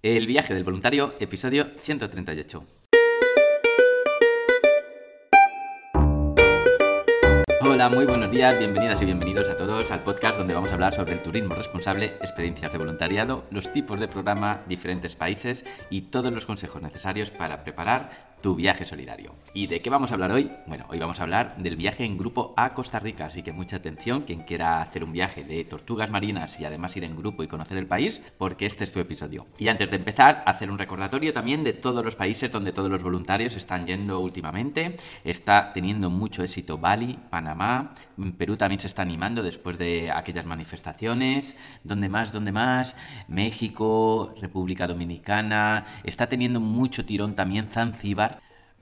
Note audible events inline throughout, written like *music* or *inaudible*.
El viaje del voluntario, episodio 138. Hola, muy buenos días, bienvenidas y bienvenidos a todos al podcast donde vamos a hablar sobre el turismo responsable, experiencias de voluntariado, los tipos de programa, diferentes países y todos los consejos necesarios para preparar tu viaje solidario. ¿Y de qué vamos a hablar hoy? Bueno, hoy vamos a hablar del viaje en grupo a Costa Rica, así que mucha atención quien quiera hacer un viaje de tortugas marinas y además ir en grupo y conocer el país, porque este es tu episodio. Y antes de empezar, hacer un recordatorio también de todos los países donde todos los voluntarios están yendo últimamente. Está teniendo mucho éxito Bali, Panamá, Perú también se está animando después de aquellas manifestaciones. ¿Dónde más? ¿Dónde más? México, República Dominicana. Está teniendo mucho tirón también Zanzíbar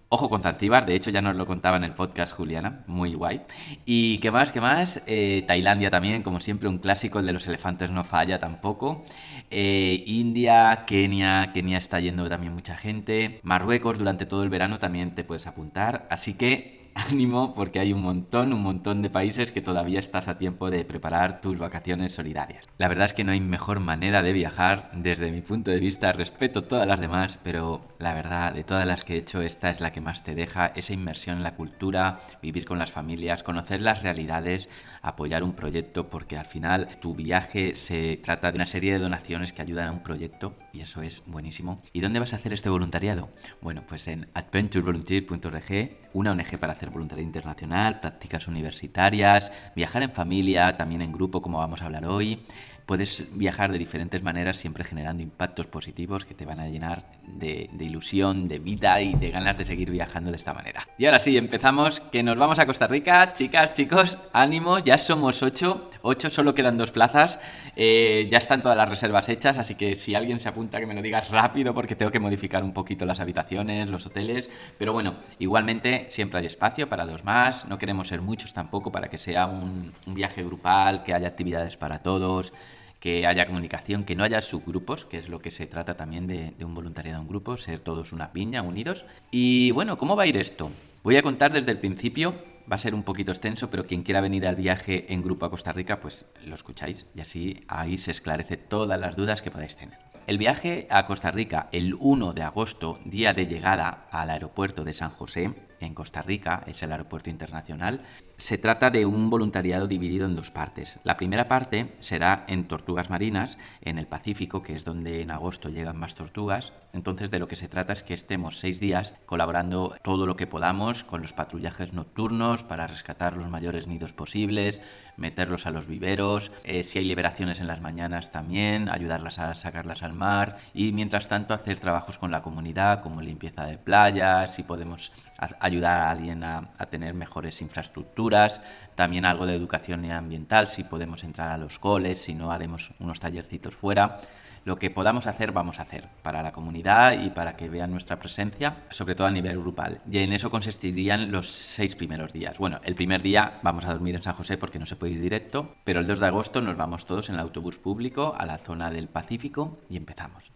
Ojo con Zanzíbar, de hecho ya nos lo contaba en el podcast Juliana, muy guay. Y qué más, qué más, eh, Tailandia también, como siempre, un clásico, el de los elefantes no falla tampoco. Eh, India, Kenia, Kenia está yendo también mucha gente. Marruecos durante todo el verano también te puedes apuntar. Así que ánimo porque hay un montón, un montón de países que todavía estás a tiempo de preparar tus vacaciones solidarias. La verdad es que no hay mejor manera de viajar desde mi punto de vista, respeto todas las demás, pero la verdad, de todas las que he hecho, esta es la que más te deja, esa inmersión en la cultura, vivir con las familias, conocer las realidades, apoyar un proyecto, porque al final tu viaje se trata de una serie de donaciones que ayudan a un proyecto y eso es buenísimo. ¿Y dónde vas a hacer este voluntariado? Bueno, pues en adventurevolunteer.org, una ONG para hacer voluntariado internacional, prácticas universitarias, viajar en familia, también en grupo, como vamos a hablar hoy. Puedes viajar de diferentes maneras, siempre generando impactos positivos que te van a llenar de, ilusión, de vida y de ganas de seguir viajando de esta manera. Y ahora sí, empezamos, que nos vamos a Costa Rica. Chicas, chicos, ánimo, ya somos ocho. Ocho, solo quedan dos plazas. Eh, ya están todas las reservas hechas, así que si alguien se apunta, que me lo digas rápido porque tengo que modificar un poquito las habitaciones, los hoteles. Pero bueno, igualmente siempre hay espacio para dos más. No queremos ser muchos tampoco para que sea un viaje grupal, que haya actividades para todos que haya comunicación, que no haya subgrupos, que es lo que se trata también de, un voluntariado en grupo, ser todos una piña, unidos. Y bueno, ¿cómo va a ir esto? Voy a contar desde el principio, va a ser un poquito extenso, pero quien quiera venir al viaje en grupo a Costa Rica, pues lo escucháis y así ahí se esclarece todas las dudas que podáis tener. El viaje a Costa Rica el 1 de agosto, día de llegada al aeropuerto de San José, en Costa Rica, es el aeropuerto internacional, se trata de un voluntariado dividido en dos partes. La primera parte será en tortugas marinas, en el Pacífico, que es donde en agosto llegan más tortugas. Entonces de lo que se trata es que estemos seis días colaborando todo lo que podamos con los patrullajes nocturnos para rescatar los mayores nidos posibles, meterlos a los viveros, eh, si hay liberaciones en las mañanas también, ayudarlas a sacarlas al mar y mientras tanto hacer trabajos con la comunidad como limpieza de playas, si podemos ayudar a alguien a, tener mejores infraestructuras, también algo de educación ambiental, si podemos entrar a los coles, si no haremos unos tallercitos fuera. Lo que podamos hacer, vamos a hacer para la comunidad y para que vean nuestra presencia, sobre todo a nivel grupal. Y en eso consistirían los seis primeros días. Bueno, el primer día vamos a dormir en San José porque no se puede ir directo, pero el 2 de agosto nos vamos todos en el autobús público a la zona del Pacífico y empezamos.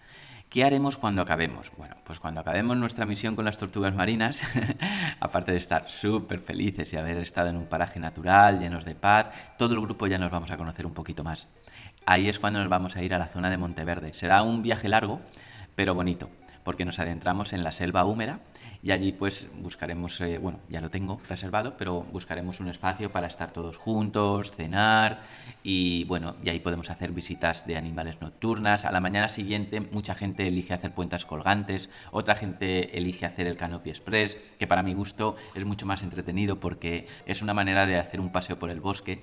¿Qué haremos cuando acabemos? Bueno, pues cuando acabemos nuestra misión con las tortugas marinas, *laughs* aparte de estar súper felices y haber estado en un paraje natural, llenos de paz, todo el grupo ya nos vamos a conocer un poquito más. Ahí es cuando nos vamos a ir a la zona de Monteverde. Será un viaje largo, pero bonito, porque nos adentramos en la selva húmeda y allí pues buscaremos, eh, bueno, ya lo tengo reservado, pero buscaremos un espacio para estar todos juntos, cenar y bueno, y ahí podemos hacer visitas de animales nocturnas. A la mañana siguiente mucha gente elige hacer puentas colgantes, otra gente elige hacer el canopy express, que para mi gusto es mucho más entretenido porque es una manera de hacer un paseo por el bosque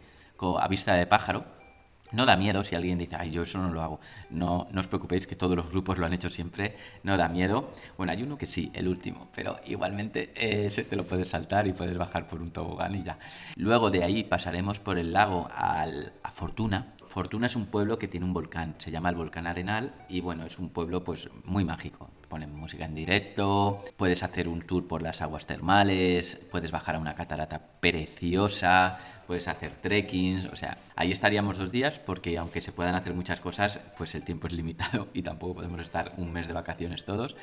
a vista de pájaro no da miedo si alguien dice, ay, yo eso no lo hago. No, no os preocupéis que todos los grupos lo han hecho siempre. No da miedo. Bueno, hay uno que sí, el último, pero igualmente ese te lo puedes saltar y puedes bajar por un tobogán y ya. Luego de ahí pasaremos por el lago al, a Fortuna. Fortuna es un pueblo que tiene un volcán, se llama el volcán Arenal y bueno, es un pueblo pues muy mágico ponen música en directo, puedes hacer un tour por las aguas termales, puedes bajar a una catarata preciosa, puedes hacer trekkings, o sea, ahí estaríamos dos días porque aunque se puedan hacer muchas cosas, pues el tiempo es limitado *laughs* y tampoco podemos estar un mes de vacaciones todos.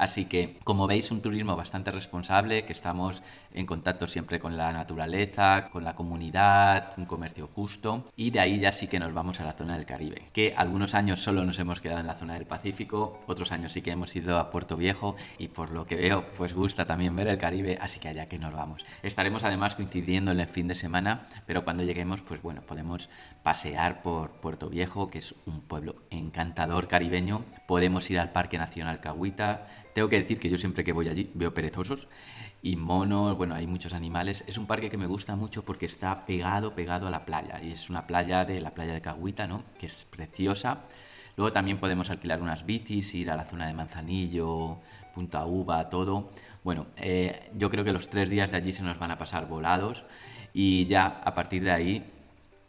Así que, como veis, un turismo bastante responsable, que estamos en contacto siempre con la naturaleza, con la comunidad, un comercio justo. Y de ahí ya sí que nos vamos a la zona del Caribe, que algunos años solo nos hemos quedado en la zona del Pacífico, otros años sí que hemos ido a Puerto Viejo y por lo que veo, pues gusta también ver el Caribe, así que allá que nos vamos. Estaremos además coincidiendo en el fin de semana, pero cuando lleguemos, pues bueno, podemos pasear por Puerto Viejo, que es un pueblo encantador caribeño. Podemos ir al Parque Nacional Cahuita, tengo que decir que yo siempre que voy allí veo perezosos y monos, bueno, hay muchos animales. Es un parque que me gusta mucho porque está pegado, pegado a la playa. Y es una playa de la playa de Caguita, ¿no? Que es preciosa. Luego también podemos alquilar unas bicis, ir a la zona de Manzanillo, Punta Uva, todo. Bueno, eh, yo creo que los tres días de allí se nos van a pasar volados y ya a partir de ahí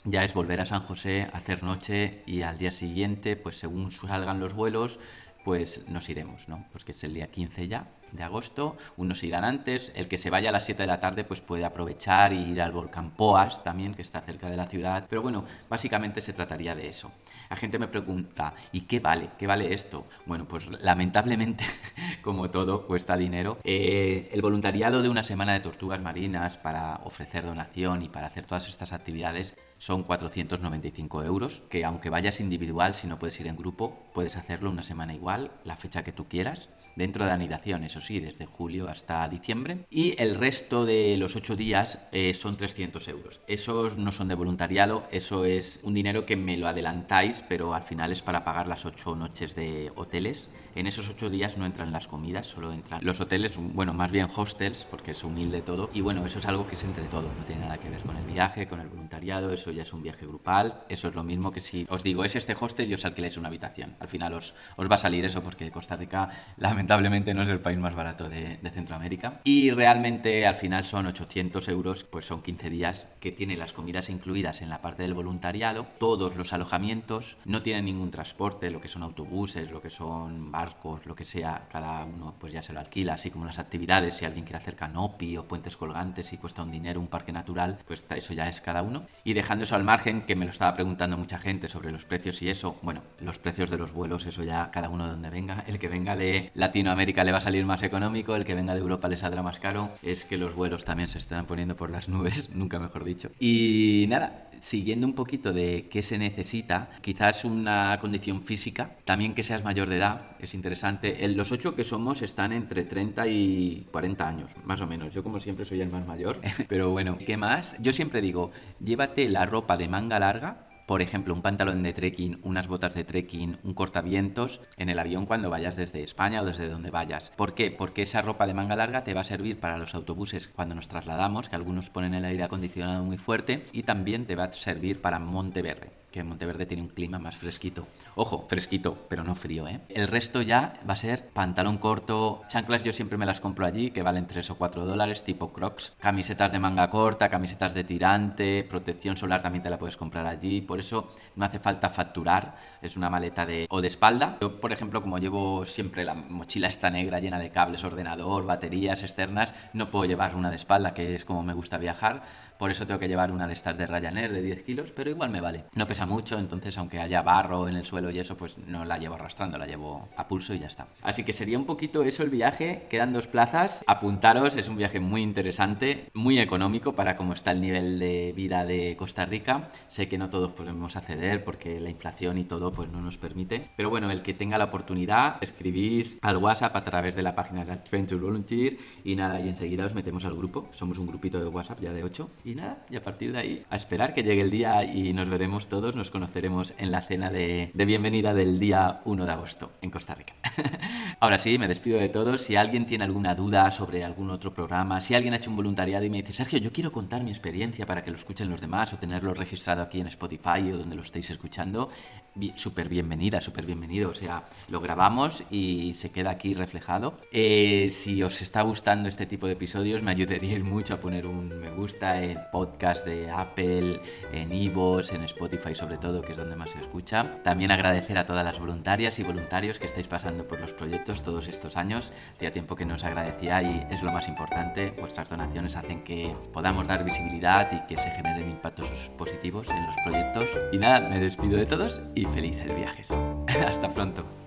ya es volver a San José, hacer noche y al día siguiente, pues según salgan los vuelos, pues nos iremos, ¿no? Pues que es el día 15 ya de agosto, unos irán antes, el que se vaya a las 7 de la tarde pues puede aprovechar y ir al volcán Poas también, que está cerca de la ciudad, pero bueno, básicamente se trataría de eso. La gente me pregunta, ¿y qué vale? ¿Qué vale esto? Bueno, pues lamentablemente, *laughs* como todo, cuesta dinero. Eh, el voluntariado de una semana de tortugas marinas para ofrecer donación y para hacer todas estas actividades son 495 euros, que aunque vayas individual, si no puedes ir en grupo, puedes hacerlo una semana igual, la fecha que tú quieras dentro de anidación, eso sí, desde julio hasta diciembre. Y el resto de los ocho días eh, son 300 euros. Esos no son de voluntariado, eso es un dinero que me lo adelantáis, pero al final es para pagar las ocho noches de hoteles. En esos ocho días no entran las comidas, solo entran los hoteles, bueno, más bien hostels, porque es humilde todo. Y bueno, eso es algo que es entre todo, no tiene nada que ver con el viaje, con el voluntariado, eso ya es un viaje grupal. Eso es lo mismo que si os digo, es este hostel y os alquiláis una habitación. Al final os, os va a salir eso porque Costa Rica, la lamentablemente no es el país más barato de, Centroamérica. Y realmente al final son 800 euros, pues son 15 días que tiene las comidas incluidas en la parte del voluntariado, todos los alojamientos, no tienen ningún transporte, lo que son autobuses, lo que son barcos, lo que sea, cada uno pues ya se lo alquila, así como las actividades, si alguien quiere hacer canopy o puentes colgantes y cuesta un dinero un parque natural, pues eso ya es cada uno. Y dejando eso al margen, que me lo estaba preguntando mucha gente sobre los precios y eso, bueno, los precios de los vuelos, eso ya cada uno de donde venga, el que venga de Latinoamérica, le va a salir más económico, el que venga de Europa le saldrá más caro. Es que los vuelos también se están poniendo por las nubes, *laughs* nunca mejor dicho. Y nada, siguiendo un poquito de qué se necesita, quizás una condición física, también que seas mayor de edad, es interesante. los ocho que somos están entre 30 y 40 años, más o menos. Yo como siempre soy el más mayor, *laughs* pero bueno, ¿qué más? Yo siempre digo, llévate la ropa de manga larga por ejemplo, un pantalón de trekking, unas botas de trekking, un cortavientos en el avión cuando vayas desde España o desde donde vayas. ¿Por qué? Porque esa ropa de manga larga te va a servir para los autobuses cuando nos trasladamos, que algunos ponen el aire acondicionado muy fuerte, y también te va a servir para Monteverde que Monteverde tiene un clima más fresquito. Ojo, fresquito, pero no frío, ¿eh? El resto ya va a ser pantalón corto, chanclas yo siempre me las compro allí, que valen 3 o 4 dólares, tipo crocs, camisetas de manga corta, camisetas de tirante, protección solar también te la puedes comprar allí, por eso no hace falta facturar, es una maleta de o de espalda. Yo, por ejemplo, como llevo siempre la mochila esta negra llena de cables, ordenador, baterías externas, no puedo llevar una de espalda, que es como me gusta viajar, por eso tengo que llevar una de estas de Ryanair de 10 kilos, pero igual me vale. No pesa mucho, entonces aunque haya barro en el suelo y eso, pues no la llevo arrastrando, la llevo a pulso y ya está. Así que sería un poquito eso el viaje. Quedan dos plazas. Apuntaros, es un viaje muy interesante, muy económico para cómo está el nivel de vida de Costa Rica. Sé que no todos podemos acceder porque la inflación y todo pues no nos permite. Pero bueno, el que tenga la oportunidad, escribís al WhatsApp a través de la página de Adventure Volunteer y nada, y enseguida os metemos al grupo. Somos un grupito de WhatsApp ya de 8 y nada, y a partir de ahí a esperar que llegue el día y nos veremos todos, nos conoceremos en la cena de, de bienvenida del día 1 de agosto en Costa Rica. *laughs* Ahora sí, me despido de todos. Si alguien tiene alguna duda sobre algún otro programa, si alguien ha hecho un voluntariado y me dice, Sergio, yo quiero contar mi experiencia para que lo escuchen los demás o tenerlo registrado aquí en Spotify o donde lo estéis escuchando, súper bienvenida, súper bienvenido. O sea, lo grabamos y se queda aquí reflejado. Eh, si os está gustando este tipo de episodios, me ayudaríais mucho a poner un me gusta en podcast de Apple, en Ivos, en Spotify sobre todo, que es donde más se escucha. También agradecer a todas las voluntarias y voluntarios que estáis pasando por los proyectos todos estos años. Hacía tiempo que nos agradecía y es lo más importante. Vuestras donaciones hacen que podamos dar visibilidad y que se generen impactos positivos en los proyectos. Y nada, me despido de todos y felices viajes. *laughs* Hasta pronto.